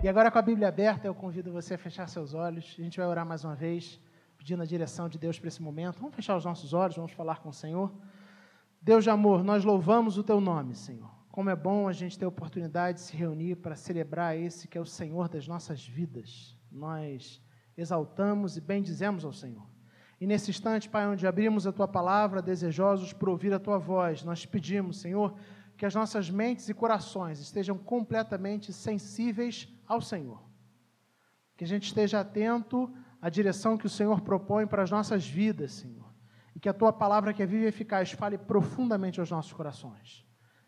E agora, com a Bíblia aberta, eu convido você a fechar seus olhos. A gente vai orar mais uma vez, pedindo a direção de Deus para esse momento. Vamos fechar os nossos olhos, vamos falar com o Senhor. Deus de amor, nós louvamos o teu nome, Senhor. Como é bom a gente ter a oportunidade de se reunir para celebrar esse que é o Senhor das nossas vidas. Nós exaltamos e bendizemos ao Senhor. E nesse instante, Pai, onde abrimos a tua palavra, desejosos por ouvir a tua voz, nós pedimos, Senhor, que as nossas mentes e corações estejam completamente sensíveis ao Senhor. Que a gente esteja atento à direção que o Senhor propõe para as nossas vidas, Senhor. E que a tua palavra, que é viva e eficaz, fale profundamente aos nossos corações.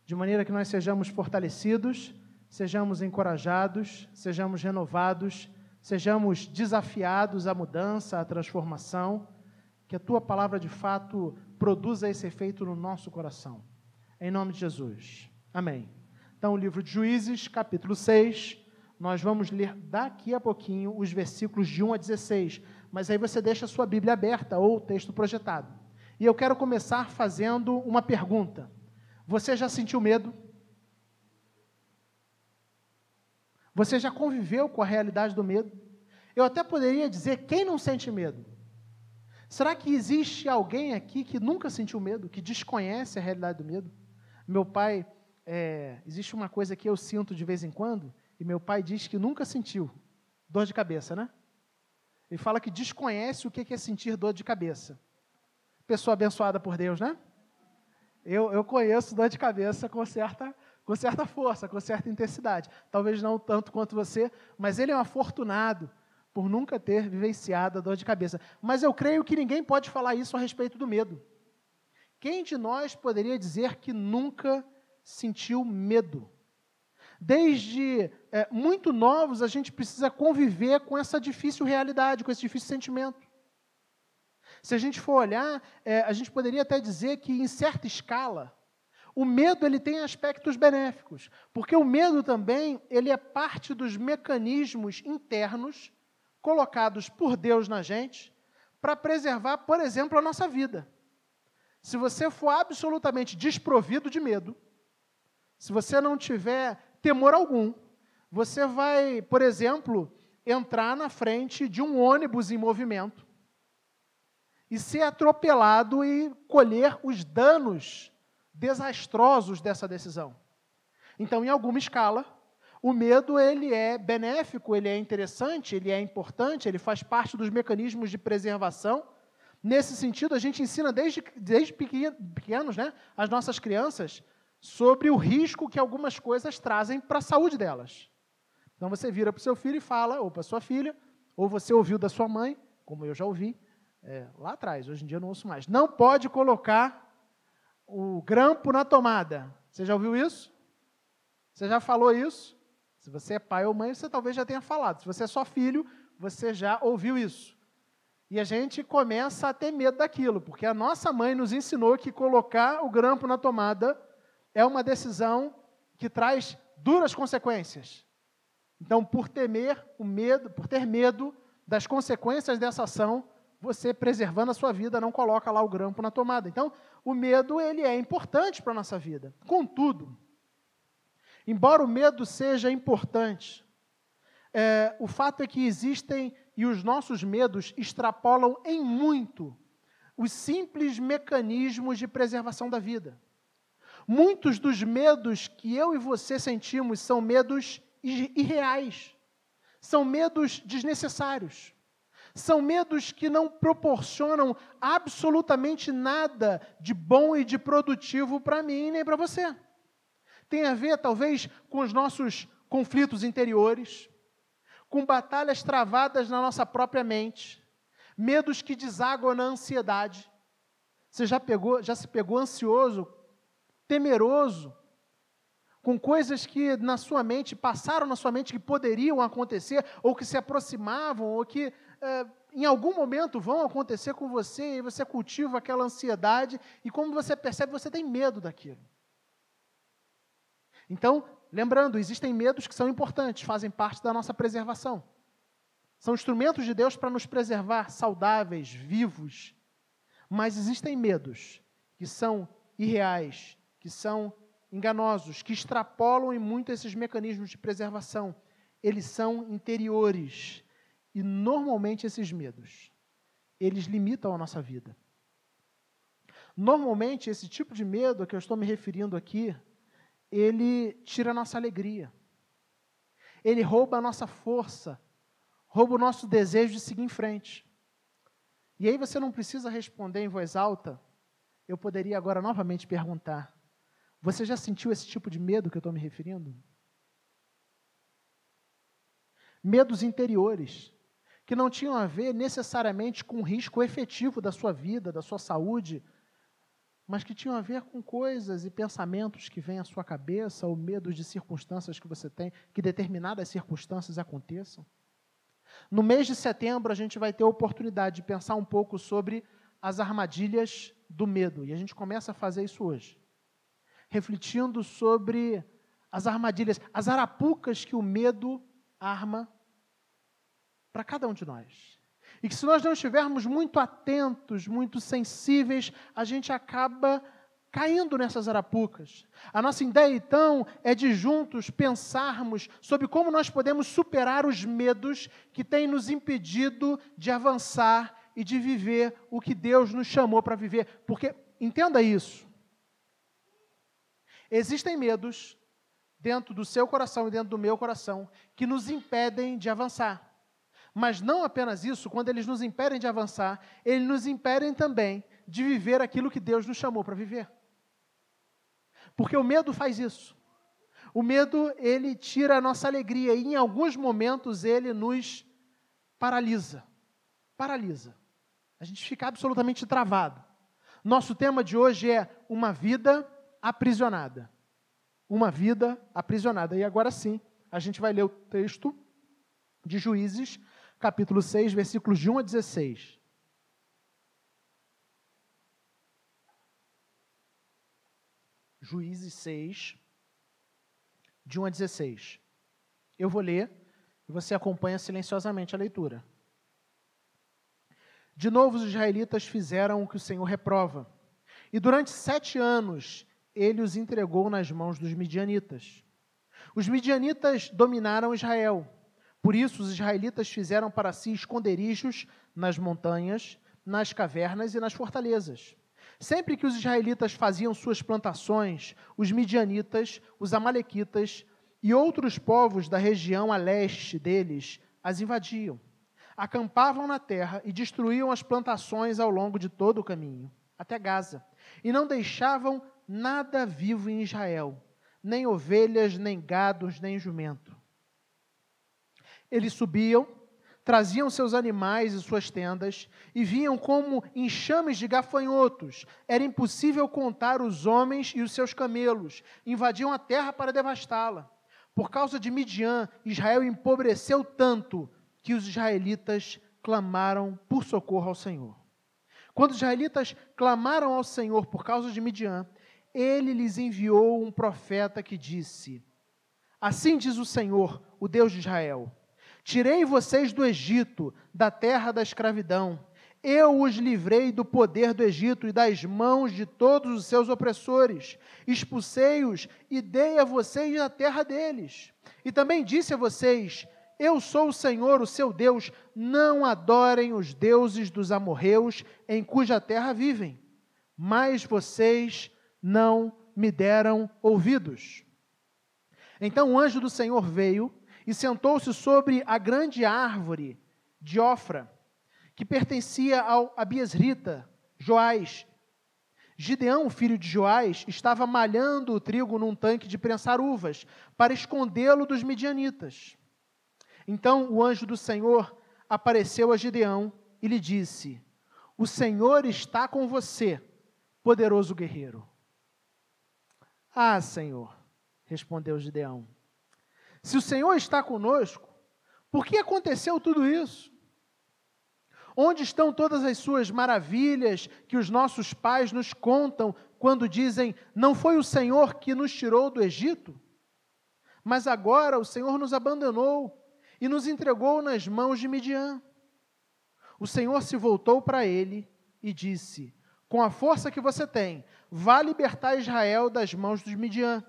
De maneira que nós sejamos fortalecidos, sejamos encorajados, sejamos renovados, sejamos desafiados à mudança, à transformação que a tua palavra de fato produza esse efeito no nosso coração. Em nome de Jesus. Amém. Então, o livro de Juízes, capítulo 6, nós vamos ler daqui a pouquinho os versículos de 1 a 16, mas aí você deixa a sua Bíblia aberta ou o texto projetado. E eu quero começar fazendo uma pergunta. Você já sentiu medo? Você já conviveu com a realidade do medo? Eu até poderia dizer quem não sente medo. Será que existe alguém aqui que nunca sentiu medo, que desconhece a realidade do medo? Meu pai, é, existe uma coisa que eu sinto de vez em quando, e meu pai diz que nunca sentiu dor de cabeça, né? Ele fala que desconhece o que é sentir dor de cabeça. Pessoa abençoada por Deus, né? Eu, eu conheço dor de cabeça com certa, com certa força, com certa intensidade. Talvez não tanto quanto você, mas ele é um afortunado por nunca ter vivenciado a dor de cabeça. Mas eu creio que ninguém pode falar isso a respeito do medo. Quem de nós poderia dizer que nunca sentiu medo? Desde é, muito novos, a gente precisa conviver com essa difícil realidade, com esse difícil sentimento. Se a gente for olhar, é, a gente poderia até dizer que, em certa escala, o medo ele tem aspectos benéficos, porque o medo também ele é parte dos mecanismos internos colocados por Deus na gente para preservar, por exemplo, a nossa vida. Se você for absolutamente desprovido de medo, se você não tiver temor algum, você vai, por exemplo, entrar na frente de um ônibus em movimento e ser atropelado e colher os danos desastrosos dessa decisão. Então, em alguma escala, o medo ele é benéfico, ele é interessante, ele é importante, ele faz parte dos mecanismos de preservação. Nesse sentido, a gente ensina desde, desde pequenos né, as nossas crianças sobre o risco que algumas coisas trazem para a saúde delas. Então você vira para o seu filho e fala, ou para sua filha, ou você ouviu da sua mãe, como eu já ouvi é, lá atrás, hoje em dia eu não ouço mais. Não pode colocar o grampo na tomada. Você já ouviu isso? Você já falou isso? Se você é pai ou mãe, você talvez já tenha falado. Se você é só filho, você já ouviu isso. E a gente começa a ter medo daquilo, porque a nossa mãe nos ensinou que colocar o grampo na tomada é uma decisão que traz duras consequências. Então, por temer o medo, por ter medo das consequências dessa ação, você preservando a sua vida não coloca lá o grampo na tomada. Então, o medo ele é importante para a nossa vida. Contudo, Embora o medo seja importante, é, o fato é que existem e os nossos medos extrapolam em muito os simples mecanismos de preservação da vida. Muitos dos medos que eu e você sentimos são medos irreais, são medos desnecessários, são medos que não proporcionam absolutamente nada de bom e de produtivo para mim nem para você tem a ver, talvez, com os nossos conflitos interiores, com batalhas travadas na nossa própria mente, medos que desaguam na ansiedade. Você já, pegou, já se pegou ansioso, temeroso, com coisas que na sua mente, passaram na sua mente que poderiam acontecer, ou que se aproximavam, ou que é, em algum momento vão acontecer com você, e você cultiva aquela ansiedade, e como você percebe, você tem medo daquilo. Então, lembrando, existem medos que são importantes, fazem parte da nossa preservação. São instrumentos de Deus para nos preservar saudáveis, vivos. Mas existem medos que são irreais, que são enganosos, que extrapolam em muito esses mecanismos de preservação. eles são interiores. E normalmente esses medos, eles limitam a nossa vida. Normalmente esse tipo de medo a que eu estou me referindo aqui, ele tira a nossa alegria. Ele rouba a nossa força, rouba o nosso desejo de seguir em frente. E aí você não precisa responder em voz alta. Eu poderia agora novamente perguntar: você já sentiu esse tipo de medo que eu estou me referindo? Medos interiores, que não tinham a ver necessariamente com o risco efetivo da sua vida, da sua saúde, mas que tinham a ver com coisas e pensamentos que vêm à sua cabeça, ou medos de circunstâncias que você tem, que determinadas circunstâncias aconteçam. No mês de setembro, a gente vai ter a oportunidade de pensar um pouco sobre as armadilhas do medo, e a gente começa a fazer isso hoje, refletindo sobre as armadilhas, as arapucas que o medo arma para cada um de nós. E que se nós não estivermos muito atentos, muito sensíveis, a gente acaba caindo nessas arapucas. A nossa ideia, então, é de juntos pensarmos sobre como nós podemos superar os medos que têm nos impedido de avançar e de viver o que Deus nos chamou para viver. Porque, entenda isso, existem medos dentro do seu coração e dentro do meu coração que nos impedem de avançar. Mas não apenas isso, quando eles nos impedem de avançar, eles nos impedem também de viver aquilo que Deus nos chamou para viver. Porque o medo faz isso. O medo, ele tira a nossa alegria e em alguns momentos ele nos paralisa. Paralisa. A gente fica absolutamente travado. Nosso tema de hoje é uma vida aprisionada. Uma vida aprisionada. E agora sim, a gente vai ler o texto de Juízes, capítulo 6, versículos de 1 a 16. Juízes 6, de 1 a 16. Eu vou ler e você acompanha silenciosamente a leitura. De novo, os israelitas fizeram o que o Senhor reprova. E durante sete anos ele os entregou nas mãos dos midianitas. Os midianitas dominaram Israel por isso, os israelitas fizeram para si esconderijos nas montanhas, nas cavernas e nas fortalezas. Sempre que os israelitas faziam suas plantações, os midianitas, os amalequitas e outros povos da região a leste deles as invadiam. Acampavam na terra e destruíam as plantações ao longo de todo o caminho, até Gaza, e não deixavam nada vivo em Israel, nem ovelhas, nem gados, nem jumento. Eles subiam, traziam seus animais e suas tendas e vinham como enxames de gafanhotos. Era impossível contar os homens e os seus camelos. Invadiam a terra para devastá-la. Por causa de Midian, Israel empobreceu tanto que os israelitas clamaram por socorro ao Senhor. Quando os israelitas clamaram ao Senhor por causa de Midian, ele lhes enviou um profeta que disse: Assim diz o Senhor, o Deus de Israel: Tirei vocês do Egito, da terra da escravidão. Eu os livrei do poder do Egito e das mãos de todos os seus opressores. Expulsei-os e dei a vocês a terra deles. E também disse a vocês: Eu sou o Senhor, o seu Deus. Não adorem os deuses dos amorreus em cuja terra vivem. Mas vocês não me deram ouvidos. Então o anjo do Senhor veio e sentou-se sobre a grande árvore de Ofra, que pertencia ao Abiesrita, Joás. Gideão, filho de Joás, estava malhando o trigo num tanque de prensar uvas, para escondê-lo dos midianitas. Então o anjo do Senhor apareceu a Gideão e lhe disse: O Senhor está com você, poderoso guerreiro. Ah, Senhor, respondeu Gideão se o Senhor está conosco, por que aconteceu tudo isso? Onde estão todas as suas maravilhas que os nossos pais nos contam quando dizem: Não foi o Senhor que nos tirou do Egito? Mas agora o Senhor nos abandonou e nos entregou nas mãos de Midian. O Senhor se voltou para ele e disse: Com a força que você tem, vá libertar Israel das mãos dos Midian.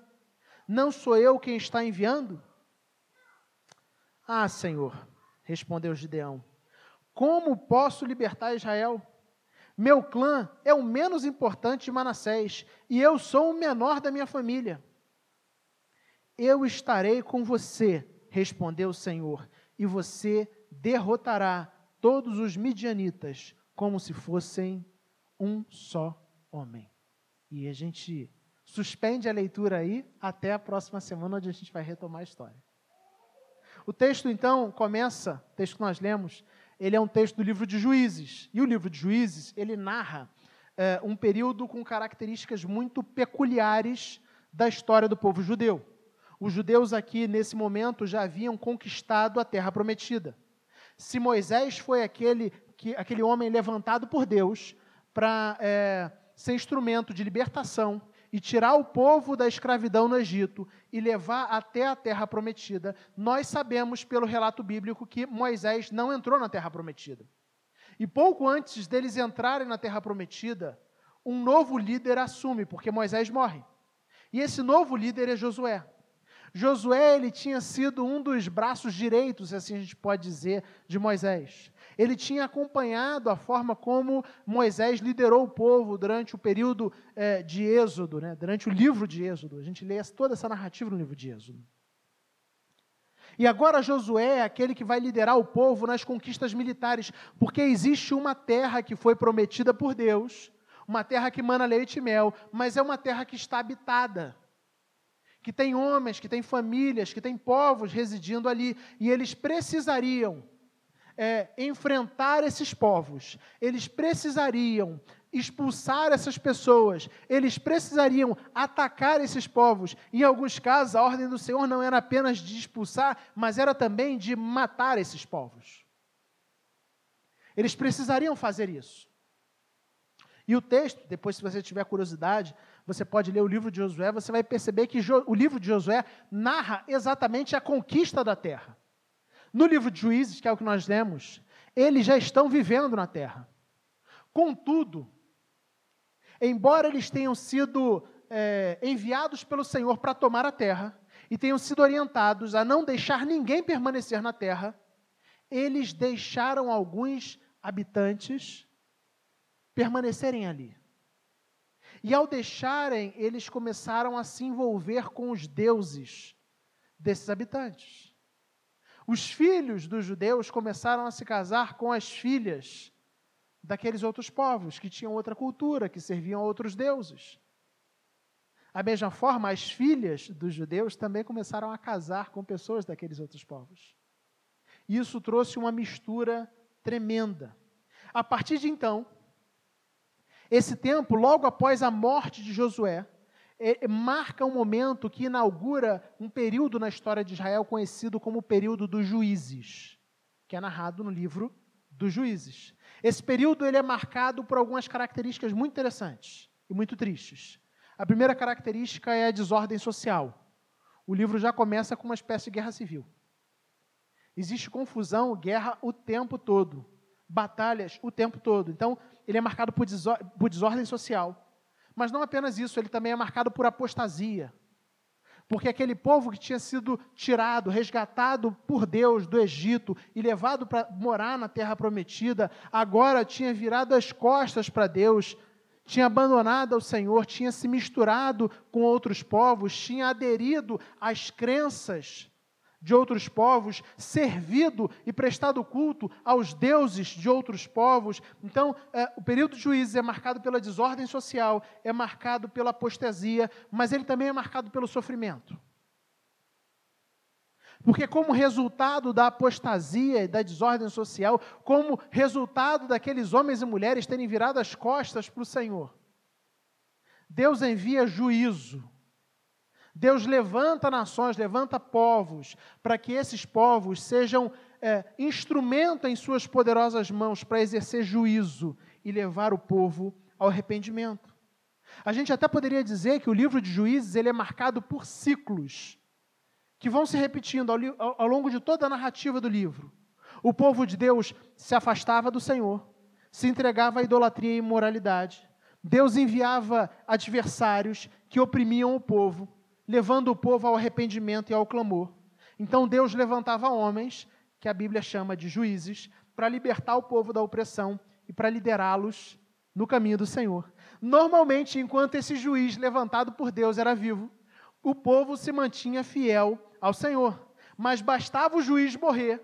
Não sou eu quem está enviando? Ah, Senhor, respondeu Gideão, como posso libertar Israel? Meu clã é o menos importante de Manassés e eu sou o menor da minha família. Eu estarei com você, respondeu o Senhor, e você derrotará todos os midianitas como se fossem um só homem. E a gente suspende a leitura aí até a próxima semana, onde a gente vai retomar a história. O texto, então, começa, o texto que nós lemos, ele é um texto do livro de Juízes. E o livro de Juízes, ele narra é, um período com características muito peculiares da história do povo judeu. Os judeus aqui, nesse momento, já haviam conquistado a terra prometida. Se Moisés foi aquele, que, aquele homem levantado por Deus para é, ser instrumento de libertação e tirar o povo da escravidão no Egito e levar até a terra prometida, nós sabemos pelo relato bíblico que Moisés não entrou na terra prometida. E pouco antes deles entrarem na terra prometida, um novo líder assume, porque Moisés morre. E esse novo líder é Josué. Josué ele tinha sido um dos braços direitos, assim a gente pode dizer, de Moisés. Ele tinha acompanhado a forma como Moisés liderou o povo durante o período é, de Êxodo, né? durante o livro de Êxodo. A gente lê toda essa narrativa no livro de Êxodo. E agora Josué é aquele que vai liderar o povo nas conquistas militares, porque existe uma terra que foi prometida por Deus, uma terra que mana leite e mel, mas é uma terra que está habitada que tem homens, que tem famílias, que tem povos residindo ali, e eles precisariam é, enfrentar esses povos, eles precisariam expulsar essas pessoas, eles precisariam atacar esses povos. Em alguns casos, a ordem do Senhor não era apenas de expulsar, mas era também de matar esses povos. Eles precisariam fazer isso. E o texto, depois, se você tiver curiosidade, você pode ler o livro de Josué, você vai perceber que o livro de Josué narra exatamente a conquista da terra. No livro de Juízes, que é o que nós lemos, eles já estão vivendo na terra. Contudo, embora eles tenham sido é, enviados pelo Senhor para tomar a terra e tenham sido orientados a não deixar ninguém permanecer na terra, eles deixaram alguns habitantes permanecerem ali. E ao deixarem, eles começaram a se envolver com os deuses desses habitantes. Os filhos dos judeus começaram a se casar com as filhas daqueles outros povos que tinham outra cultura, que serviam a outros deuses. Da mesma forma, as filhas dos judeus também começaram a casar com pessoas daqueles outros povos. Isso trouxe uma mistura tremenda. A partir de então, esse tempo, logo após a morte de Josué, marca um momento que inaugura um período na história de Israel conhecido como o período dos juízes, que é narrado no livro dos juízes. Esse período ele é marcado por algumas características muito interessantes e muito tristes. A primeira característica é a desordem social. O livro já começa com uma espécie de guerra civil. Existe confusão, guerra o tempo todo, batalhas o tempo todo. Então, ele é marcado por, desordem social. Mas não apenas isso, ele também é marcado por apostasia. Porque aquele povo que tinha sido tirado, resgatado por Deus do Egito e levado para morar na terra prometida, agora tinha virado as costas para Deus, tinha abandonado ao Senhor, tinha se misturado com outros povos, tinha aderido às crenças de outros povos, servido e prestado culto aos deuses de outros povos. Então, é, o período de juízes é marcado pela desordem social, é marcado pela apostasia, mas ele também é marcado pelo sofrimento. Porque, como resultado da apostasia e da desordem social, como resultado daqueles homens e mulheres terem virado as costas para o Senhor, Deus envia juízo Deus levanta nações, levanta povos, para que esses povos sejam é, instrumento em suas poderosas mãos para exercer juízo e levar o povo ao arrependimento. A gente até poderia dizer que o livro de Juízes ele é marcado por ciclos que vão se repetindo ao, ao, longo de toda a narrativa do livro. O povo de Deus se afastava do Senhor, se entregava à idolatria e imoralidade. Deus enviava adversários que oprimiam o povo levando o povo ao arrependimento e ao clamor. Então Deus levantava homens, que a Bíblia chama de juízes, para libertar o povo da opressão e para liderá-los no caminho do Senhor. Normalmente, enquanto esse juiz levantado por Deus era vivo, o povo se mantinha fiel ao Senhor. Mas bastava o juiz morrer,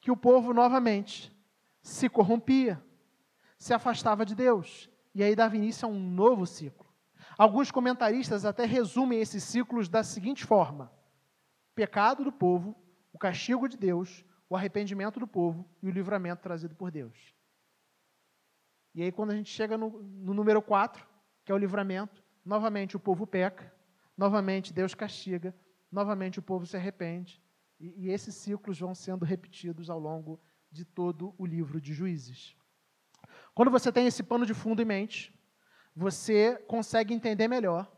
que o povo novamente se corrompia, se afastava de Deus. E aí dava início a um novo ciclo. Alguns comentaristas até resumem esses ciclos da seguinte forma: pecado do povo, o castigo de Deus, o arrependimento do povo e o livramento trazido por Deus. E aí, quando a gente chega no, no número 4, que é o livramento, novamente o povo peca, novamente Deus castiga, novamente o povo se arrepende. E, e esses ciclos vão sendo repetidos ao longo de todo o livro de Juízes. Quando você tem esse pano de fundo em mente, você consegue entender melhor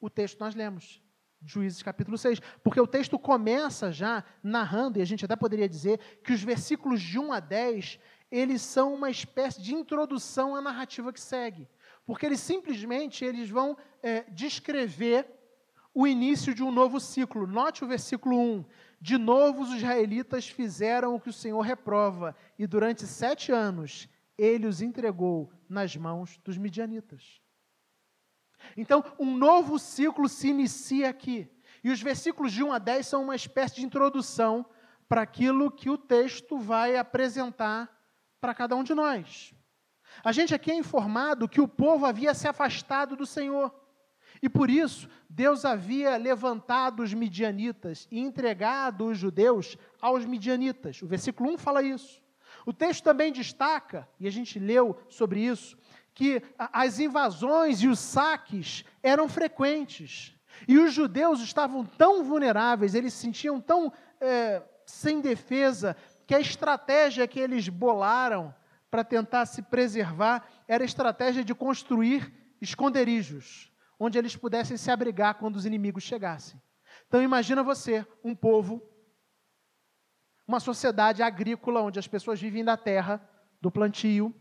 o texto que nós lemos. Juízes capítulo 6, porque o texto começa já narrando, e a gente até poderia dizer que os versículos de 1 a 10, eles são uma espécie de introdução à narrativa que segue, porque eles simplesmente eles vão é, descrever o início de um novo ciclo. Note o versículo 1. De novo os israelitas fizeram o que o Senhor reprova, e durante sete anos ele os entregou nas mãos dos midianitas. Então, um novo ciclo se inicia aqui. E os versículos de 1 a 10 são uma espécie de introdução para aquilo que o texto vai apresentar para cada um de nós. A gente aqui é informado que o povo havia se afastado do Senhor. E por isso, Deus havia levantado os midianitas e entregado os judeus aos midianitas. O versículo 1 fala isso. O texto também destaca, e a gente leu sobre isso, que as invasões e os saques eram frequentes. E os judeus estavam tão vulneráveis, eles se sentiam tão é, sem defesa, que a estratégia que eles bolaram para tentar se preservar era a estratégia de construir esconderijos, onde eles pudessem se abrigar quando os inimigos chegassem. Então imagina você, um povo, uma sociedade agrícola onde as pessoas vivem da terra, do plantio,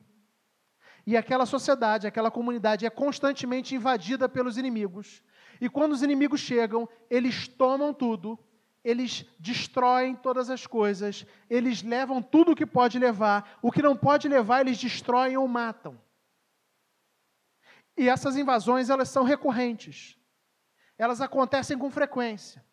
e aquela sociedade, aquela comunidade é constantemente invadida pelos inimigos. E quando os inimigos chegam, eles tomam tudo, eles destroem todas as coisas, eles levam tudo o que pode levar, o que não pode levar, eles destroem ou matam. E essas invasões, elas são recorrentes. Elas acontecem com frequência.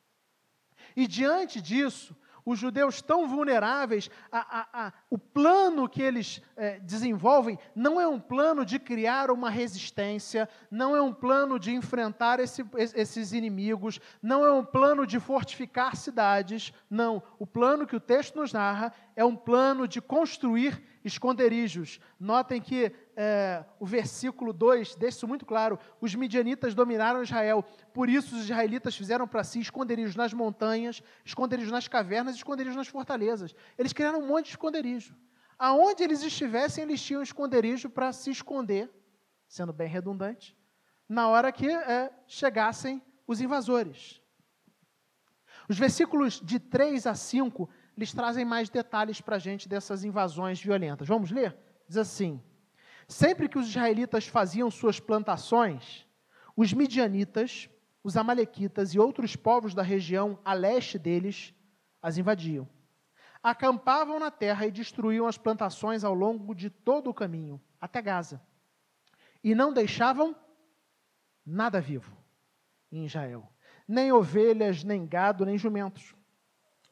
E diante disso, os judeus tão vulneráveis, a, a, a, o plano que eles é, desenvolvem não é um plano de criar uma resistência, não é um plano de enfrentar esse, esses inimigos, não é um plano de fortificar cidades, não. O plano que o texto nos narra é um plano de construir esconderijos. Notem que é, o versículo 2 deixa isso muito claro: os midianitas dominaram Israel, por isso os israelitas fizeram para si esconderijos nas montanhas, esconderijos nas cavernas, esconderijos nas fortalezas. Eles criaram um monte de esconderijo. Aonde eles estivessem, eles tinham esconderijo para se esconder, sendo bem redundante, na hora que é, chegassem os invasores. Os versículos de 3 a 5 eles trazem mais detalhes para a gente dessas invasões violentas. Vamos ler? Diz assim: Sempre que os israelitas faziam suas plantações, os midianitas, os amalequitas e outros povos da região a leste deles as invadiam. Acampavam na terra e destruíam as plantações ao longo de todo o caminho, até Gaza. E não deixavam nada vivo em Israel, nem ovelhas, nem gado, nem jumentos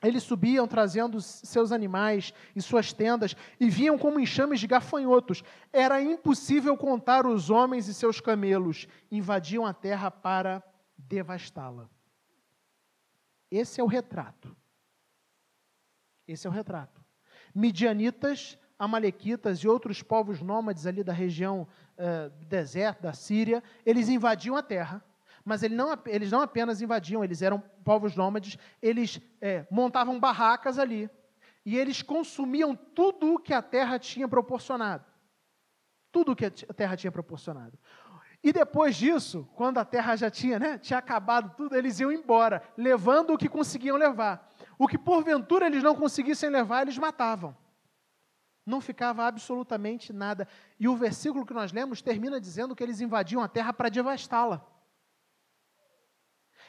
eles subiam trazendo seus animais e suas tendas e vinham como enxames de gafanhotos. Era impossível contar os homens e seus camelos. Invadiam a terra para devastá-la. Esse é o retrato. Esse é o retrato. Midianitas, Amalequitas e outros povos nômades ali da região uh, deserto, da Síria, eles invadiam a terra mas ele não, eles não apenas invadiam, eles eram povos nômades, eles é, montavam barracas ali. E eles consumiam tudo o que a terra tinha proporcionado. Tudo o que a terra tinha proporcionado. E depois disso, quando a terra já tinha, né, tinha acabado tudo, eles iam embora, levando o que conseguiam levar. O que porventura eles não conseguissem levar, eles matavam. Não ficava absolutamente nada. E o versículo que nós lemos termina dizendo que eles invadiam a terra para devastá-la.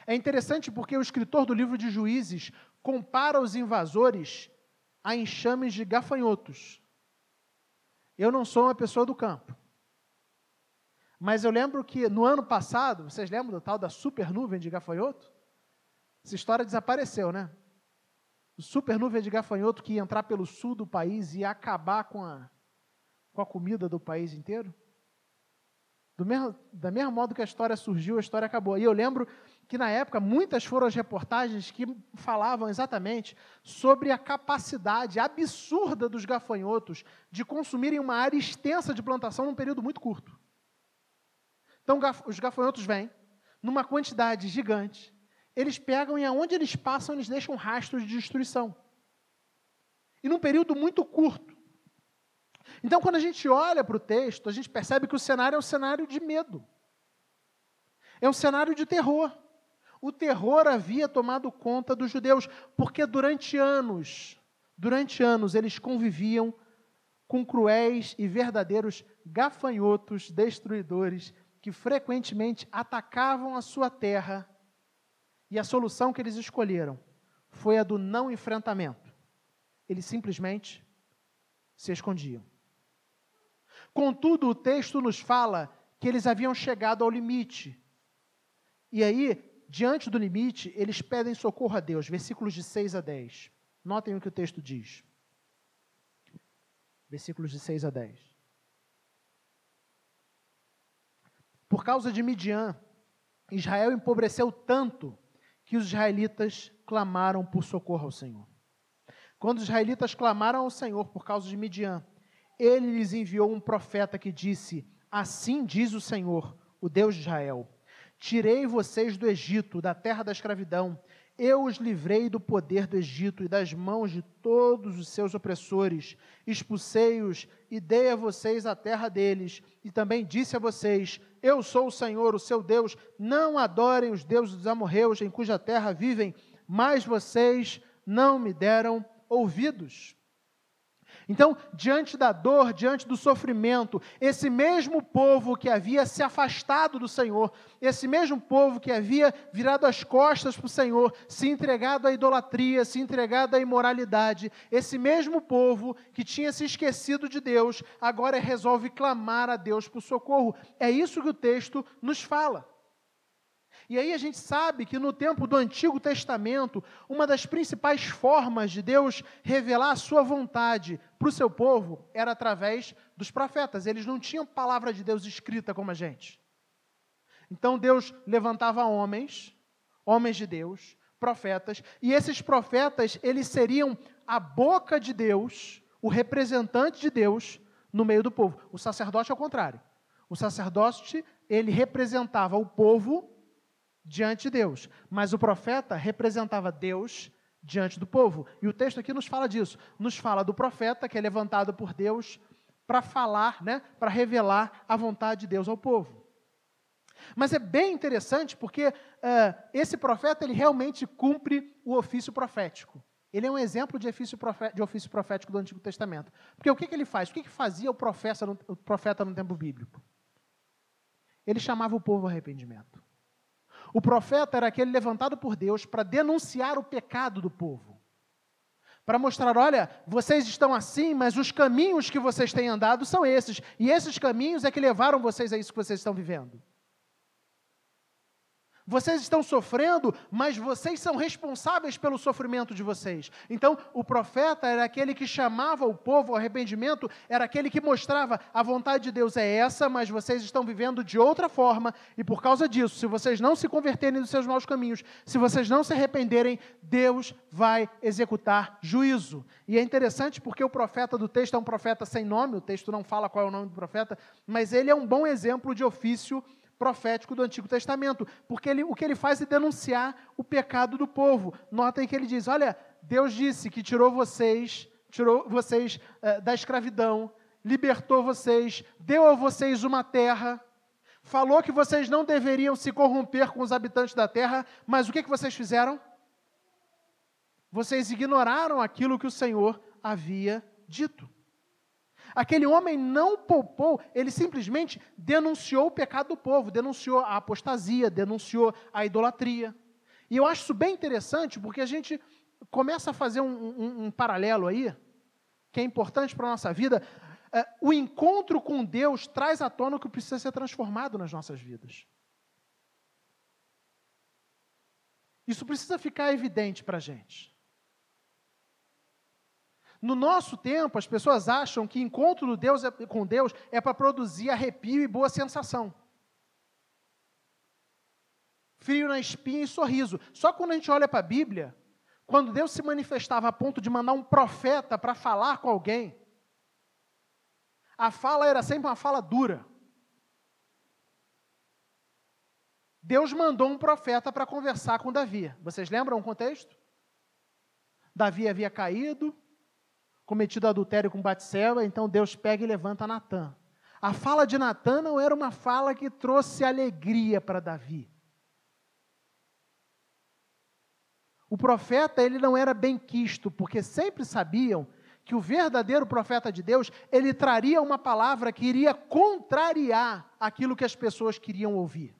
É interessante porque o escritor do livro de Juízes compara os invasores a enxames de gafanhotos. Eu não sou uma pessoa do campo. Mas eu lembro que no ano passado, vocês lembram do tal da super nuvem de gafanhoto? Essa história desapareceu, né? Super nuvem de gafanhoto que ia entrar pelo sul do país e ia acabar com a, com a comida do país inteiro. Do mesmo, da mesma modo que a história surgiu, a história acabou. E eu lembro que na época muitas foram as reportagens que falavam exatamente sobre a capacidade absurda dos gafanhotos de consumirem uma área extensa de plantação num período muito curto. Então os gafanhotos vêm numa quantidade gigante, eles pegam e aonde eles passam, eles deixam rastros de destruição. E num período muito curto. Então, quando a gente olha para o texto, a gente percebe que o cenário é um cenário de medo. É um cenário de terror. O terror havia tomado conta dos judeus, porque durante anos, durante anos, eles conviviam com cruéis e verdadeiros gafanhotos destruidores que frequentemente atacavam a sua terra. E a solução que eles escolheram foi a do não enfrentamento. Eles simplesmente se escondiam. Contudo, o texto nos fala que eles haviam chegado ao limite. E aí, diante do limite, eles pedem socorro a Deus. Versículos de 6 a 10. Notem o que o texto diz. Versículos de 6 a 10. Por causa de Midian, Israel empobreceu tanto que os israelitas clamaram por socorro ao Senhor. Quando os israelitas clamaram ao Senhor por causa de Midian, ele lhes enviou um profeta que disse: Assim diz o Senhor, o Deus de Israel: Tirei vocês do Egito, da terra da escravidão. Eu os livrei do poder do Egito e das mãos de todos os seus opressores. Expulsei-os e dei a vocês a terra deles. E também disse a vocês: Eu sou o Senhor, o seu Deus. Não adorem os deuses dos amorreus em cuja terra vivem, mas vocês não me deram ouvidos. Então, diante da dor, diante do sofrimento, esse mesmo povo que havia se afastado do Senhor, esse mesmo povo que havia virado as costas para o Senhor, se entregado à idolatria, se entregado à imoralidade, esse mesmo povo que tinha se esquecido de Deus, agora resolve clamar a Deus por socorro. É isso que o texto nos fala. E aí a gente sabe que no tempo do Antigo Testamento, uma das principais formas de Deus revelar a sua vontade para o seu povo era através dos profetas. Eles não tinham palavra de Deus escrita como a gente. Então Deus levantava homens, homens de Deus, profetas, e esses profetas, eles seriam a boca de Deus, o representante de Deus no meio do povo. O sacerdote é o contrário. O sacerdote, ele representava o povo diante de Deus. Mas o profeta representava Deus diante do povo. E o texto aqui nos fala disso. Nos fala do profeta que é levantado por Deus para falar, né, para revelar a vontade de Deus ao povo. Mas é bem interessante porque uh, esse profeta ele realmente cumpre o ofício profético. Ele é um exemplo de ofício, profético, de ofício profético do Antigo Testamento. Porque o que, que ele faz? O que, que fazia o profeta, no, o profeta no tempo bíblico? Ele chamava o povo ao arrependimento. O profeta era aquele levantado por Deus para denunciar o pecado do povo. Para mostrar, olha, vocês estão assim, mas os caminhos que vocês têm andado são esses. E esses caminhos é que levaram vocês a isso que vocês estão vivendo. Vocês estão sofrendo, mas vocês são responsáveis pelo sofrimento de vocês. Então, o profeta era aquele que chamava o povo ao arrependimento, era aquele que mostrava a vontade de Deus é essa, mas vocês estão vivendo de outra forma, e por causa disso, se vocês não se converterem dos seus maus caminhos, se vocês não se arrependerem, Deus vai executar juízo. E é interessante porque o profeta do texto é um profeta sem nome, o texto não fala qual é o nome do profeta, mas ele é um bom exemplo de ofício profético do Antigo Testamento, porque ele, o que ele faz é denunciar o pecado do povo. Notem que ele diz: Olha, Deus disse que tirou vocês, tirou vocês uh, da escravidão, libertou vocês, deu a vocês uma terra, falou que vocês não deveriam se corromper com os habitantes da terra, mas o que, que vocês fizeram? Vocês ignoraram aquilo que o Senhor havia dito. Aquele homem não poupou, ele simplesmente denunciou o pecado do povo, denunciou a apostasia, denunciou a idolatria. E eu acho isso bem interessante, porque a gente começa a fazer um, um, um paralelo aí, que é importante para a nossa vida. É, o encontro com Deus traz à tona o que precisa ser transformado nas nossas vidas. Isso precisa ficar evidente para a gente. No nosso tempo, as pessoas acham que encontro Deus é, com Deus é para produzir arrepio e boa sensação. Frio na espinha e sorriso. Só quando a gente olha para a Bíblia, quando Deus se manifestava a ponto de mandar um profeta para falar com alguém, a fala era sempre uma fala dura. Deus mandou um profeta para conversar com Davi. Vocês lembram o contexto? Davi havia caído, cometido adultério com Batseba, então Deus pega e levanta Natã. A fala de Natã não era uma fala que trouxe alegria para Davi. O profeta, ele não era bem quisto, porque sempre sabiam que o verdadeiro profeta de Deus, ele traria uma palavra que iria contrariar aquilo que as pessoas queriam ouvir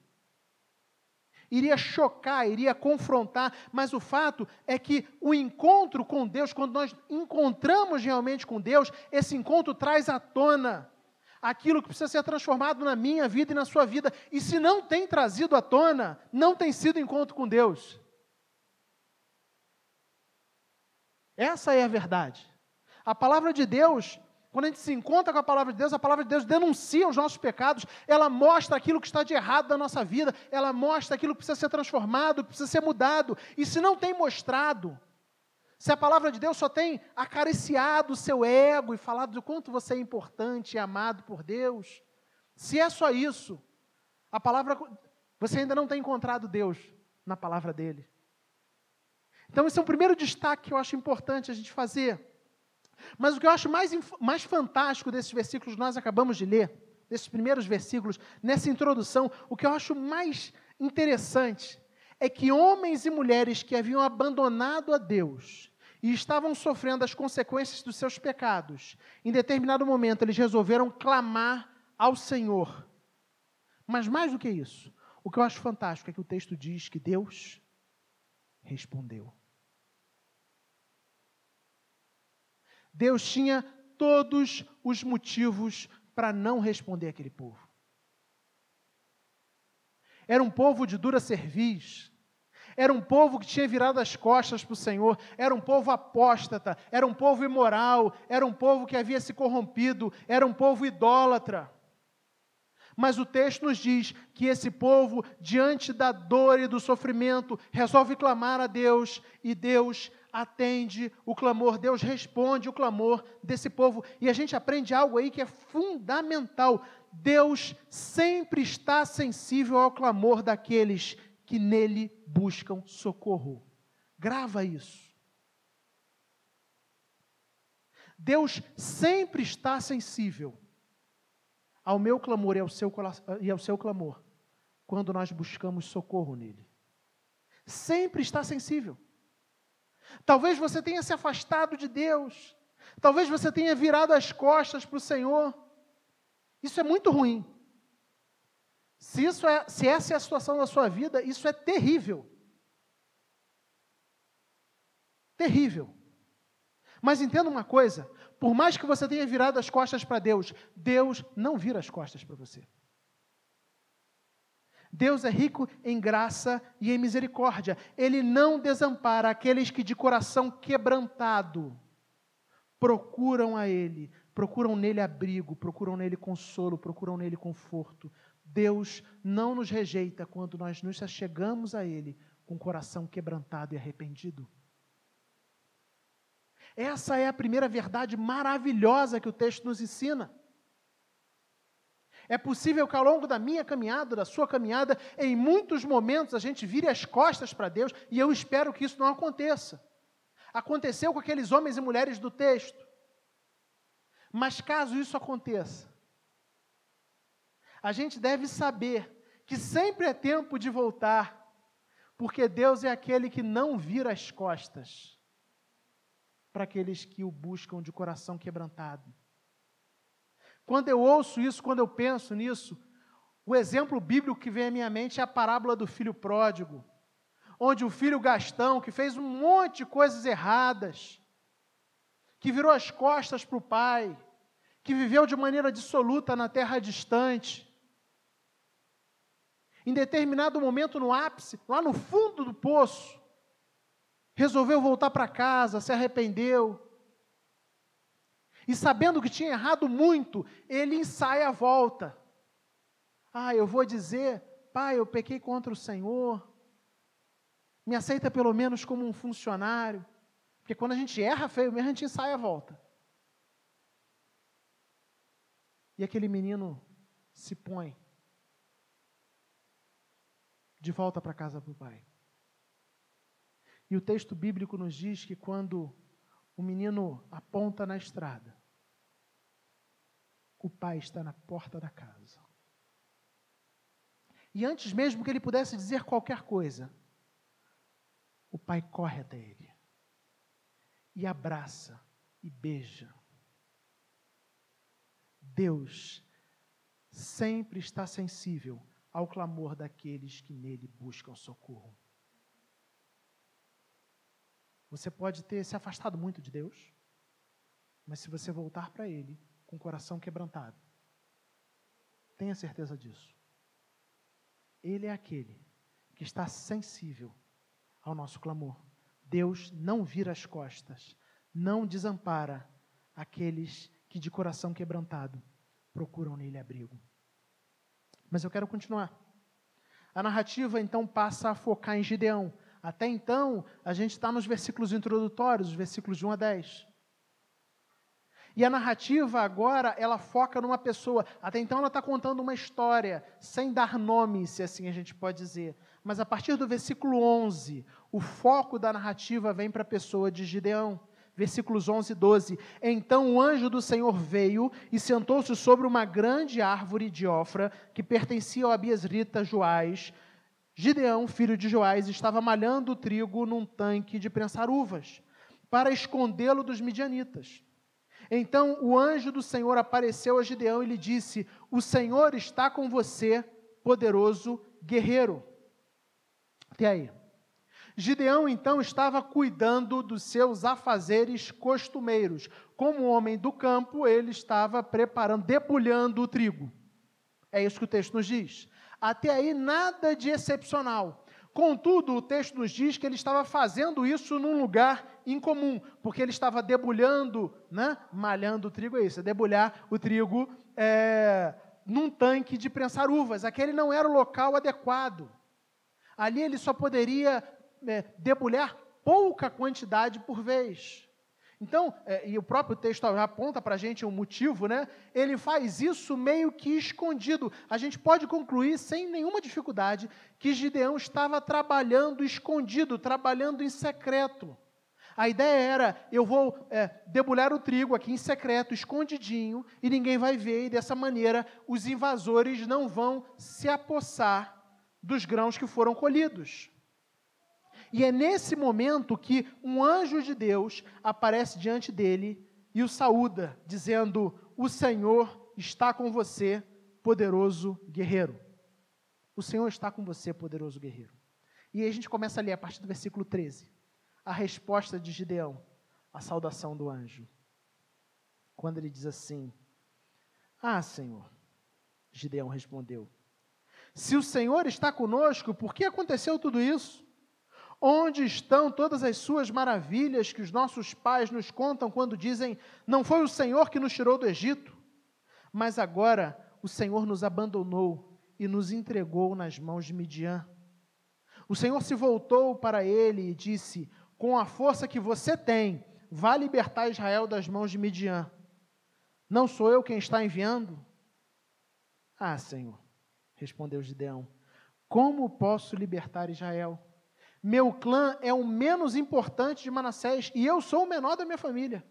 iria chocar, iria confrontar, mas o fato é que o encontro com Deus, quando nós encontramos realmente com Deus, esse encontro traz à tona aquilo que precisa ser transformado na minha vida e na sua vida. E se não tem trazido à tona, não tem sido encontro com Deus. Essa é a verdade. A palavra de Deus quando a gente se encontra com a palavra de Deus, a palavra de Deus denuncia os nossos pecados, ela mostra aquilo que está de errado na nossa vida, ela mostra aquilo que precisa ser transformado, que precisa ser mudado. E se não tem mostrado, se a palavra de Deus só tem acariciado o seu ego e falado do quanto você é importante e amado por Deus, se é só isso, a palavra você ainda não tem encontrado Deus na palavra dele. Então esse é o primeiro destaque que eu acho importante a gente fazer. Mas o que eu acho mais, mais fantástico desses versículos que nós acabamos de ler, desses primeiros versículos, nessa introdução, o que eu acho mais interessante é que homens e mulheres que haviam abandonado a Deus e estavam sofrendo as consequências dos seus pecados, em determinado momento eles resolveram clamar ao Senhor. Mas mais do que isso, o que eu acho fantástico é que o texto diz que Deus respondeu. Deus tinha todos os motivos para não responder aquele povo. Era um povo de dura cerviz, era um povo que tinha virado as costas para o Senhor, era um povo apóstata, era um povo imoral, era um povo que havia se corrompido, era um povo idólatra. Mas o texto nos diz que esse povo, diante da dor e do sofrimento, resolve clamar a Deus e Deus atende o clamor, Deus responde o clamor desse povo. E a gente aprende algo aí que é fundamental. Deus sempre está sensível ao clamor daqueles que nele buscam socorro. Grava isso. Deus sempre está sensível ao meu clamor e ao seu, e ao seu clamor quando nós buscamos socorro nele. Sempre está sensível. Talvez você tenha se afastado de Deus. Talvez você tenha virado as costas para o Senhor. Isso é muito ruim. Se, isso é, se essa é a situação da sua vida, isso é terrível. Terrível. Mas entenda uma coisa: por mais que você tenha virado as costas para Deus, Deus não vira as costas para você. Deus é rico em graça e em misericórdia. Ele não desampara aqueles que de coração quebrantado procuram a Ele, procuram nele abrigo, procuram nele consolo, procuram nele conforto. Deus não nos rejeita quando nós nos chegamos a Ele com coração quebrantado e arrependido. Essa é a primeira verdade maravilhosa que o texto nos ensina. É possível que ao longo da minha caminhada, da sua caminhada, em muitos momentos a gente vire as costas para Deus e eu espero que isso não aconteça. Aconteceu com aqueles homens e mulheres do texto. Mas caso isso aconteça, a gente deve saber que sempre é tempo de voltar, porque Deus é aquele que não vira as costas para aqueles que o buscam de coração quebrantado. Quando eu ouço isso, quando eu penso nisso, o exemplo bíblico que vem à minha mente é a parábola do filho pródigo, onde o filho Gastão, que fez um monte de coisas erradas, que virou as costas para o pai, que viveu de maneira dissoluta na terra distante, em determinado momento no ápice, lá no fundo do poço, resolveu voltar para casa, se arrependeu. E sabendo que tinha errado muito, ele ensaia a volta. Ah, eu vou dizer, pai, eu pequei contra o Senhor. Me aceita pelo menos como um funcionário. Porque quando a gente erra feio mesmo, a gente ensaia a volta. E aquele menino se põe de volta para casa do pai. E o texto bíblico nos diz que quando o menino aponta na estrada, o pai está na porta da casa. E antes mesmo que ele pudesse dizer qualquer coisa, o pai corre até ele e abraça e beija. Deus sempre está sensível ao clamor daqueles que nele buscam socorro. Você pode ter se afastado muito de Deus, mas se você voltar para Ele com o coração quebrantado, tenha certeza disso. Ele é aquele que está sensível ao nosso clamor. Deus não vira as costas, não desampara aqueles que de coração quebrantado procuram nele abrigo. Mas eu quero continuar. A narrativa então passa a focar em Gideão. Até então, a gente está nos versículos introdutórios, os versículos de 1 a 10. E a narrativa agora, ela foca numa pessoa. Até então, ela está contando uma história, sem dar nome, se assim a gente pode dizer. Mas a partir do versículo 11, o foco da narrativa vem para a pessoa de Gideão. Versículos 11 e 12. Então o anjo do Senhor veio e sentou-se sobre uma grande árvore de Ofra, que pertencia ao Abiesrita Joás. Gideão, filho de Joás, estava malhando o trigo num tanque de prensar uvas, para escondê-lo dos midianitas. Então o anjo do Senhor apareceu a Gideão e lhe disse: O Senhor está com você, poderoso guerreiro. Até aí. Gideão então estava cuidando dos seus afazeres costumeiros. Como homem do campo, ele estava preparando, debulhando o trigo. É isso que o texto nos diz. Até aí, nada de excepcional. Contudo, o texto nos diz que ele estava fazendo isso num lugar incomum, porque ele estava debulhando, né? malhando o trigo, é isso, é debulhar o trigo é, num tanque de prensar uvas. Aquele não era o local adequado. Ali ele só poderia é, debulhar pouca quantidade por vez. Então, é, e o próprio texto aponta para a gente um motivo, né? Ele faz isso meio que escondido. A gente pode concluir sem nenhuma dificuldade que Gideão estava trabalhando escondido, trabalhando em secreto. A ideia era: eu vou é, debulhar o trigo aqui em secreto, escondidinho, e ninguém vai ver, e dessa maneira os invasores não vão se apossar dos grãos que foram colhidos. E é nesse momento que um anjo de Deus aparece diante dele e o saúda, dizendo: O Senhor está com você, poderoso guerreiro. O Senhor está com você, poderoso guerreiro. E aí a gente começa a ler a partir do versículo 13, a resposta de Gideão, a saudação do anjo. Quando ele diz assim: Ah, Senhor, Gideão respondeu: Se o Senhor está conosco, por que aconteceu tudo isso? Onde estão todas as suas maravilhas que os nossos pais nos contam quando dizem: Não foi o Senhor que nos tirou do Egito? Mas agora o Senhor nos abandonou e nos entregou nas mãos de Midian. O Senhor se voltou para ele e disse: Com a força que você tem, vá libertar Israel das mãos de Midian. Não sou eu quem está enviando? Ah, Senhor, respondeu Gideão: Como posso libertar Israel? Meu clã é o menos importante de Manassés e eu sou o menor da minha família.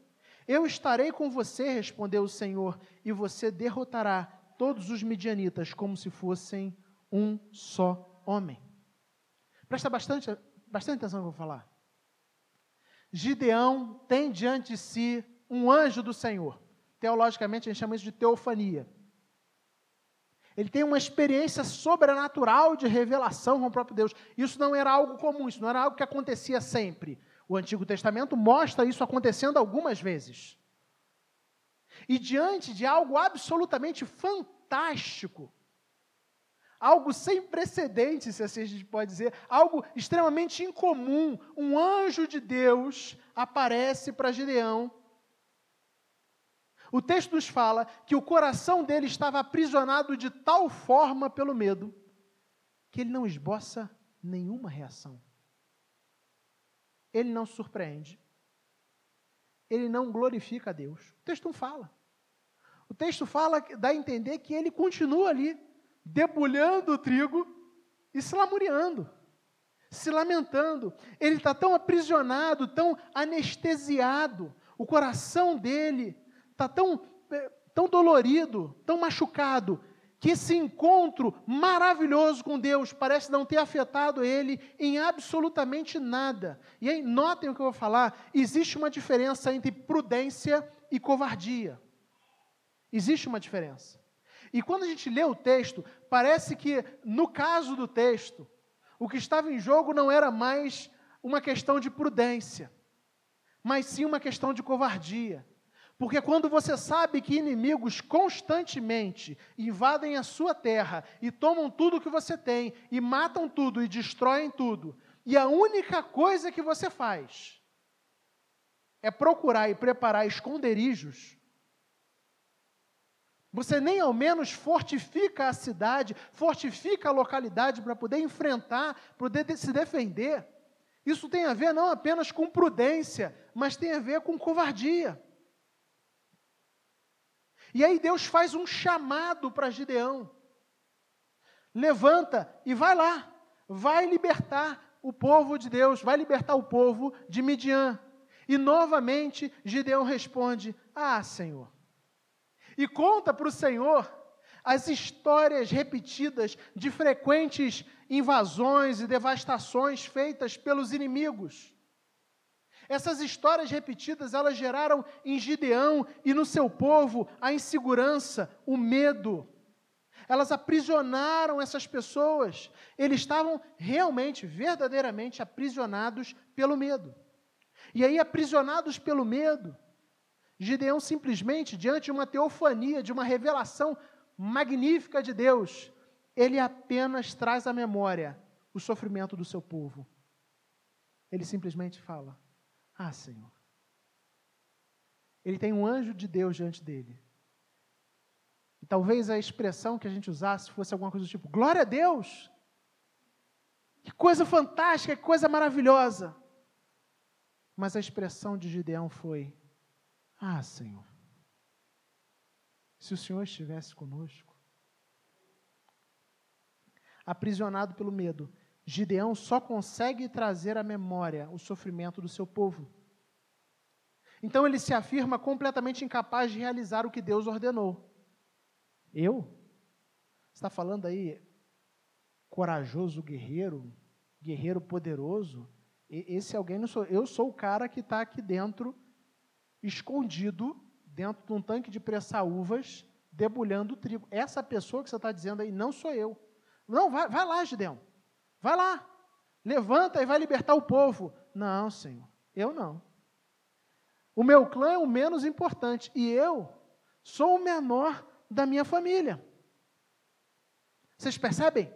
Eu estarei com você, respondeu o Senhor, e você derrotará todos os midianitas como se fossem um só homem. Presta bastante, bastante atenção no que eu vou falar. Gideão tem diante de si um anjo do Senhor. Teologicamente, a gente chama isso de teofania. Ele tem uma experiência sobrenatural de revelação com o próprio Deus. Isso não era algo comum, isso não era algo que acontecia sempre. O Antigo Testamento mostra isso acontecendo algumas vezes. E diante de algo absolutamente fantástico, algo sem precedentes, se assim a gente pode dizer, algo extremamente incomum, um anjo de Deus aparece para Gideão o texto nos fala que o coração dele estava aprisionado de tal forma pelo medo que ele não esboça nenhuma reação. Ele não surpreende. Ele não glorifica a Deus. O texto não fala. O texto fala, dá a entender que ele continua ali, debulhando o trigo e se lamuriando, se lamentando. Ele está tão aprisionado, tão anestesiado. O coração dele está tão, é, tão dolorido, tão machucado, que esse encontro maravilhoso com Deus parece não ter afetado ele em absolutamente nada. E aí, notem o que eu vou falar: existe uma diferença entre prudência e covardia. Existe uma diferença. E quando a gente lê o texto, parece que, no caso do texto, o que estava em jogo não era mais uma questão de prudência, mas sim uma questão de covardia. Porque quando você sabe que inimigos constantemente invadem a sua terra e tomam tudo que você tem, e matam tudo e destroem tudo, e a única coisa que você faz é procurar e preparar esconderijos, você nem ao menos fortifica a cidade, fortifica a localidade para poder enfrentar, poder se defender. Isso tem a ver não apenas com prudência, mas tem a ver com covardia. E aí Deus faz um chamado para Gideão. Levanta e vai lá, vai libertar o povo de Deus, vai libertar o povo de Midian. E novamente Gideão responde: Ah, Senhor. E conta para o Senhor as histórias repetidas de frequentes invasões e devastações feitas pelos inimigos. Essas histórias repetidas, elas geraram em Gideão e no seu povo a insegurança, o medo. Elas aprisionaram essas pessoas. Eles estavam realmente, verdadeiramente aprisionados pelo medo. E aí, aprisionados pelo medo, Gideão simplesmente, diante de uma teofania, de uma revelação magnífica de Deus, ele apenas traz à memória o sofrimento do seu povo. Ele simplesmente fala: ah, Senhor. Ele tem um anjo de Deus diante dele. E talvez a expressão que a gente usasse fosse alguma coisa do tipo: Glória a Deus! Que coisa fantástica, que coisa maravilhosa. Mas a expressão de Gideão foi: Ah, Senhor, se o Senhor estivesse conosco. Aprisionado pelo medo, Gideão só consegue trazer à memória o sofrimento do seu povo. Então ele se afirma completamente incapaz de realizar o que Deus ordenou. Eu? Você está falando aí corajoso guerreiro, guerreiro poderoso? Esse alguém não sou. Eu sou o cara que está aqui dentro, escondido, dentro de um tanque de pressar uvas, debulhando trigo. Essa pessoa que você está dizendo aí não sou eu. Não, vai, vai lá, Gideão. Vai lá, levanta e vai libertar o povo. Não, Senhor, eu não. O meu clã é o menos importante e eu sou o menor da minha família. Vocês percebem?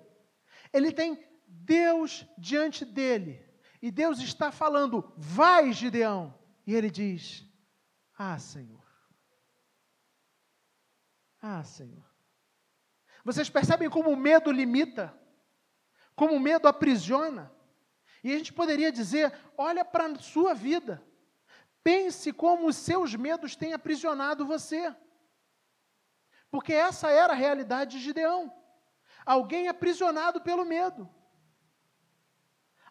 Ele tem Deus diante dele e Deus está falando: vai, Gideão. E ele diz: Ah, Senhor. Ah, Senhor. Vocês percebem como o medo limita? Como o medo aprisiona. E a gente poderia dizer: olha para a sua vida, pense como os seus medos têm aprisionado você. Porque essa era a realidade de Gideão. Alguém aprisionado pelo medo.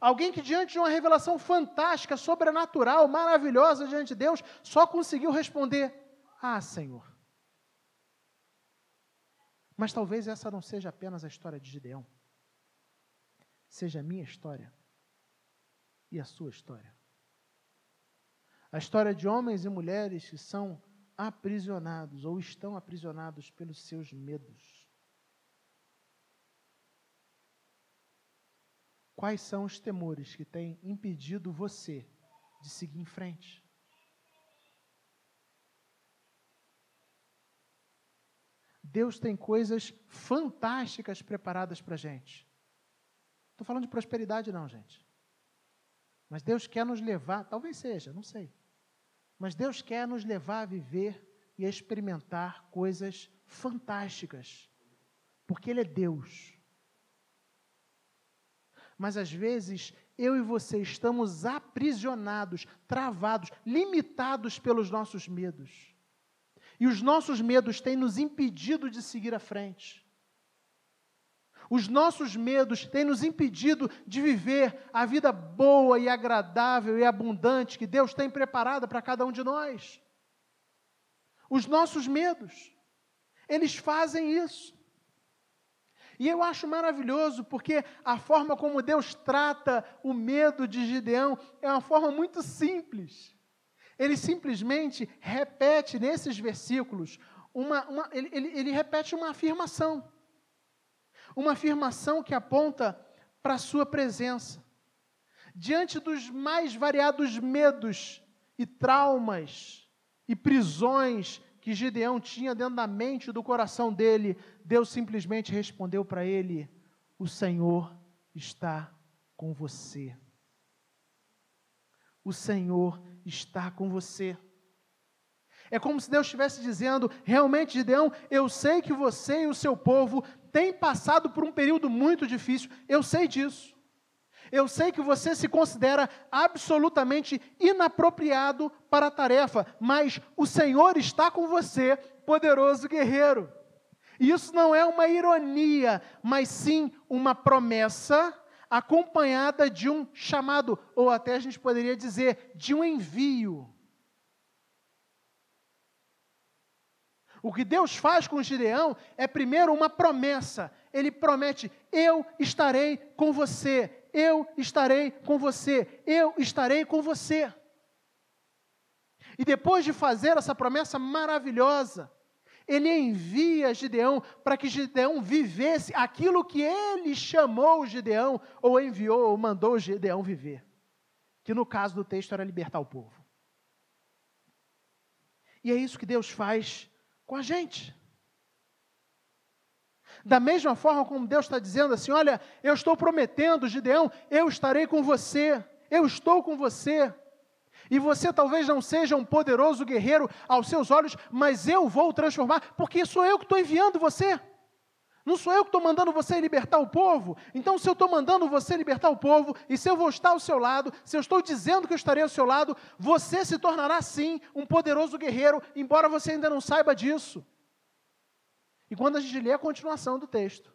Alguém que, diante de uma revelação fantástica, sobrenatural, maravilhosa diante de Deus, só conseguiu responder: Ah, Senhor. Mas talvez essa não seja apenas a história de Gideão seja a minha história e a sua história. A história de homens e mulheres que são aprisionados ou estão aprisionados pelos seus medos. Quais são os temores que têm impedido você de seguir em frente? Deus tem coisas fantásticas preparadas para a gente. Estou falando de prosperidade, não, gente. Mas Deus quer nos levar, talvez seja, não sei. Mas Deus quer nos levar a viver e a experimentar coisas fantásticas. Porque Ele é Deus. Mas às vezes eu e você estamos aprisionados, travados, limitados pelos nossos medos. E os nossos medos têm nos impedido de seguir à frente. Os nossos medos têm nos impedido de viver a vida boa e agradável e abundante que Deus tem preparada para cada um de nós. Os nossos medos, eles fazem isso. E eu acho maravilhoso porque a forma como Deus trata o medo de Gideão é uma forma muito simples. Ele simplesmente repete nesses versículos, uma, uma ele, ele, ele repete uma afirmação. Uma afirmação que aponta para a sua presença. Diante dos mais variados medos e traumas e prisões que Gideão tinha dentro da mente e do coração dele, Deus simplesmente respondeu para ele: O Senhor está com você. O Senhor está com você. É como se Deus estivesse dizendo: realmente, Gideão, eu sei que você e o seu povo têm passado por um período muito difícil, eu sei disso. Eu sei que você se considera absolutamente inapropriado para a tarefa, mas o Senhor está com você, poderoso guerreiro. Isso não é uma ironia, mas sim uma promessa acompanhada de um chamado, ou até a gente poderia dizer, de um envio. O que Deus faz com Gideão é primeiro uma promessa. Ele promete: Eu estarei com você, eu estarei com você, eu estarei com você. E depois de fazer essa promessa maravilhosa, ele envia Gideão para que Gideão vivesse aquilo que ele chamou Gideão, ou enviou, ou mandou Gideão viver. Que no caso do texto era libertar o povo. E é isso que Deus faz com a gente. Da mesma forma como Deus está dizendo assim: olha, eu estou prometendo, Gideão, eu estarei com você, eu estou com você. E você talvez não seja um poderoso guerreiro aos seus olhos, mas eu vou transformar, porque sou eu que estou enviando você. Não sou eu que estou mandando você libertar o povo. Então, se eu estou mandando você libertar o povo, e se eu vou estar ao seu lado, se eu estou dizendo que eu estarei ao seu lado, você se tornará sim um poderoso guerreiro, embora você ainda não saiba disso. E quando a gente lê a continuação do texto,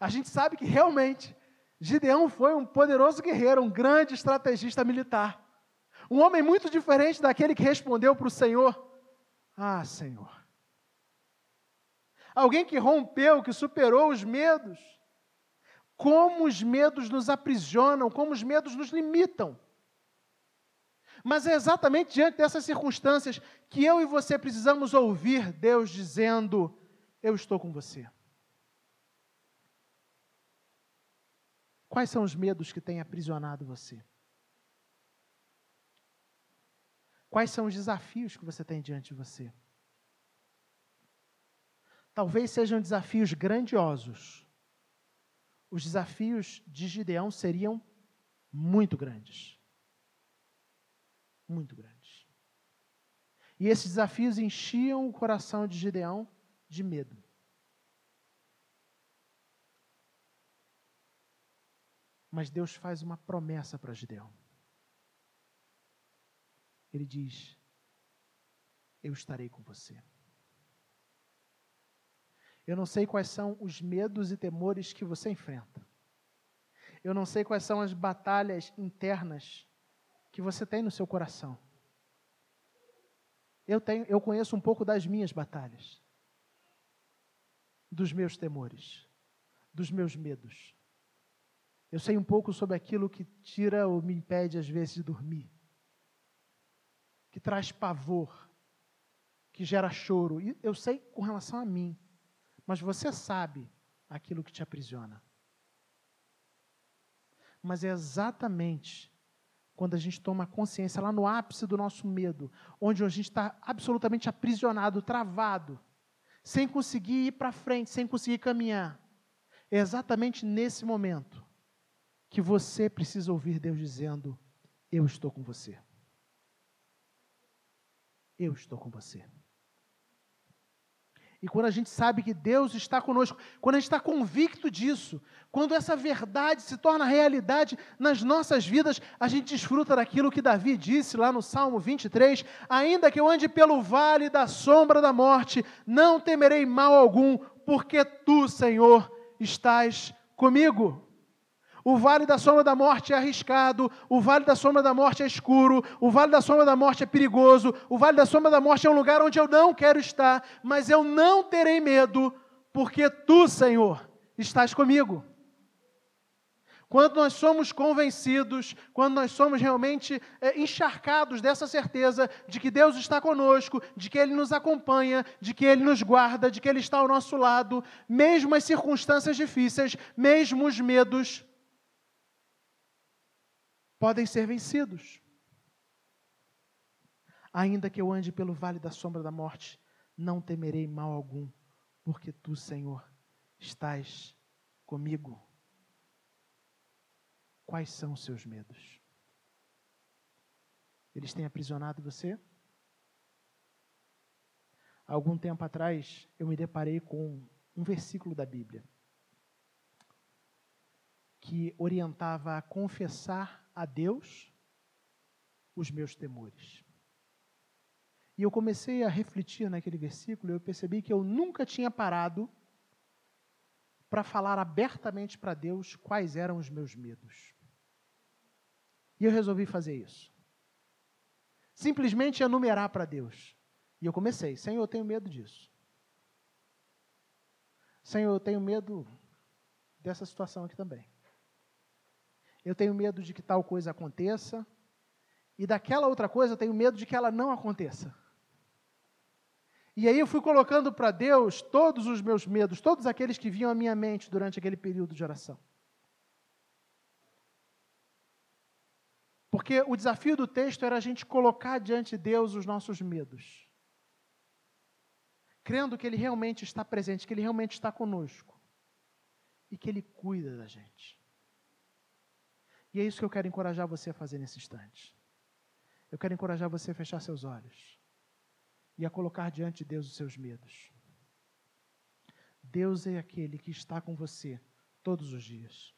a gente sabe que realmente Gideão foi um poderoso guerreiro, um grande estrategista militar. Um homem muito diferente daquele que respondeu para o Senhor: Ah, Senhor. Alguém que rompeu, que superou os medos. Como os medos nos aprisionam, como os medos nos limitam. Mas é exatamente diante dessas circunstâncias que eu e você precisamos ouvir Deus dizendo: eu estou com você. Quais são os medos que têm aprisionado você? Quais são os desafios que você tem diante de você? Talvez sejam desafios grandiosos. Os desafios de Gideão seriam muito grandes. Muito grandes. E esses desafios enchiam o coração de Gideão de medo. Mas Deus faz uma promessa para Gideão. Ele diz: Eu estarei com você. Eu não sei quais são os medos e temores que você enfrenta. Eu não sei quais são as batalhas internas que você tem no seu coração. Eu, tenho, eu conheço um pouco das minhas batalhas dos meus temores, dos meus medos. Eu sei um pouco sobre aquilo que tira ou me impede, às vezes, de dormir, que traz pavor, que gera choro. E eu sei com relação a mim, mas você sabe aquilo que te aprisiona. Mas é exatamente quando a gente toma consciência, lá no ápice do nosso medo, onde a gente está absolutamente aprisionado, travado, sem conseguir ir para frente, sem conseguir caminhar. É exatamente nesse momento que você precisa ouvir Deus dizendo: Eu estou com você. Eu estou com você. E quando a gente sabe que Deus está conosco, quando a gente está convicto disso, quando essa verdade se torna realidade nas nossas vidas, a gente desfruta daquilo que Davi disse lá no Salmo 23: Ainda que eu ande pelo vale da sombra da morte, não temerei mal algum, porque tu, Senhor, estás comigo. O vale da sombra da morte é arriscado, o vale da sombra da morte é escuro, o vale da sombra da morte é perigoso, o vale da sombra da morte é um lugar onde eu não quero estar, mas eu não terei medo, porque tu, Senhor, estás comigo. Quando nós somos convencidos, quando nós somos realmente é, encharcados dessa certeza de que Deus está conosco, de que Ele nos acompanha, de que Ele nos guarda, de que Ele está ao nosso lado, mesmo as circunstâncias difíceis, mesmo os medos, podem ser vencidos. Ainda que eu ande pelo vale da sombra da morte, não temerei mal algum, porque tu, Senhor, estás comigo. Quais são os seus medos? Eles têm aprisionado você? Algum tempo atrás, eu me deparei com um versículo da Bíblia que orientava a confessar a Deus os meus temores. E eu comecei a refletir naquele versículo e eu percebi que eu nunca tinha parado para falar abertamente para Deus quais eram os meus medos. E eu resolvi fazer isso. Simplesmente enumerar para Deus. E eu comecei: Senhor, eu tenho medo disso. Senhor, eu tenho medo dessa situação aqui também eu tenho medo de que tal coisa aconteça, e daquela outra coisa eu tenho medo de que ela não aconteça. E aí eu fui colocando para Deus todos os meus medos, todos aqueles que vinham à minha mente durante aquele período de oração. Porque o desafio do texto era a gente colocar diante de Deus os nossos medos. Crendo que Ele realmente está presente, que Ele realmente está conosco. E que Ele cuida da gente. E é isso que eu quero encorajar você a fazer nesse instante. Eu quero encorajar você a fechar seus olhos e a colocar diante de Deus os seus medos. Deus é aquele que está com você todos os dias.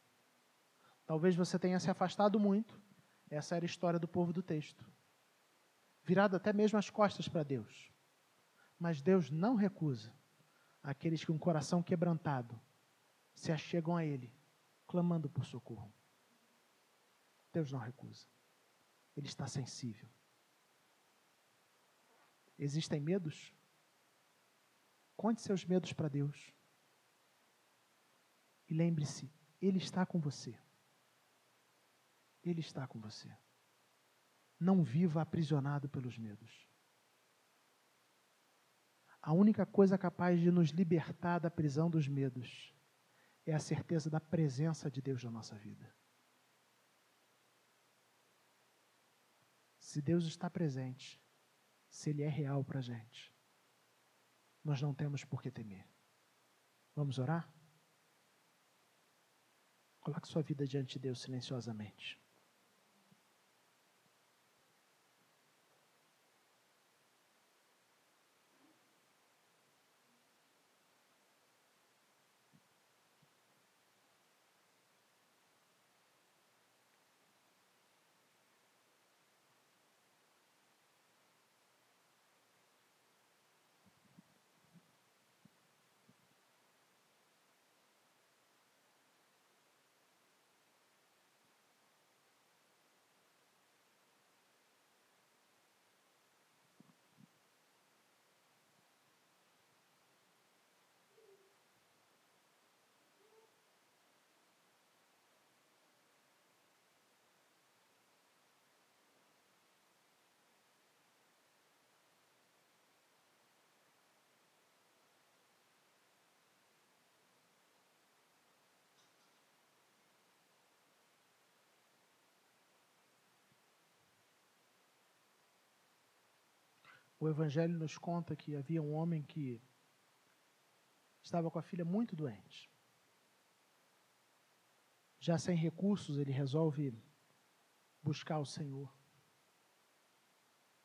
Talvez você tenha se afastado muito, essa era a história do povo do texto. Virado até mesmo as costas para Deus. Mas Deus não recusa aqueles que, com um coração quebrantado, se achegam a Ele, clamando por socorro. Deus não recusa. Ele está sensível. Existem medos? Conte seus medos para Deus. E lembre-se, Ele está com você. Ele está com você. Não viva aprisionado pelos medos. A única coisa capaz de nos libertar da prisão dos medos é a certeza da presença de Deus na nossa vida. Se Deus está presente, se Ele é real para a gente, nós não temos por que temer. Vamos orar? Coloque sua vida diante de Deus silenciosamente. O Evangelho nos conta que havia um homem que estava com a filha muito doente. Já sem recursos, ele resolve buscar o Senhor.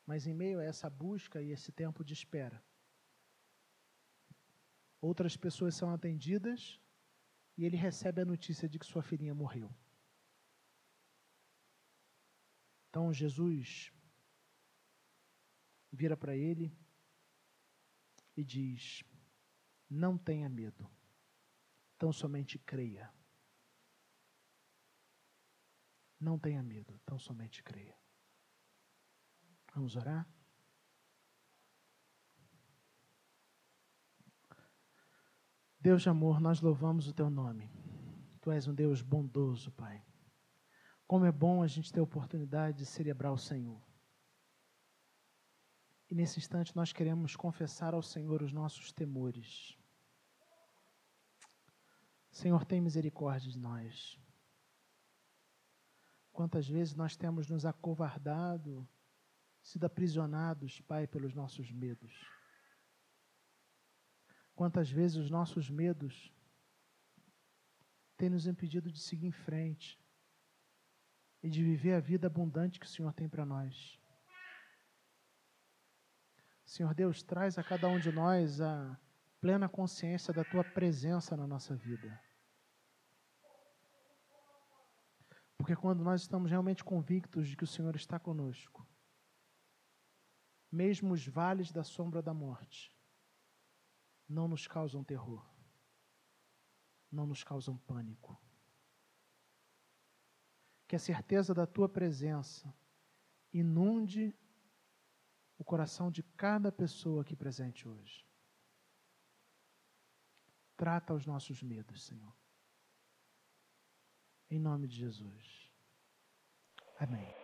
Mas em meio a essa busca e esse tempo de espera, outras pessoas são atendidas e ele recebe a notícia de que sua filhinha morreu. Então Jesus vira para ele e diz: Não tenha medo, tão somente creia. Não tenha medo, tão somente creia. Vamos orar? Deus de amor, nós louvamos o teu nome. Tu és um Deus bondoso, Pai. Como é bom a gente ter a oportunidade de celebrar o Senhor. E nesse instante nós queremos confessar ao Senhor os nossos temores. Senhor, tem misericórdia de nós. Quantas vezes nós temos nos acovardado, sido aprisionados, Pai, pelos nossos medos. Quantas vezes os nossos medos têm nos impedido de seguir em frente e de viver a vida abundante que o Senhor tem para nós. Senhor Deus, traz a cada um de nós a plena consciência da tua presença na nossa vida. Porque quando nós estamos realmente convictos de que o Senhor está conosco, mesmo os vales da sombra da morte não nos causam terror, não nos causam pânico. Que a certeza da tua presença inunde o coração de cada pessoa aqui presente hoje. Trata os nossos medos, Senhor. Em nome de Jesus. Amém.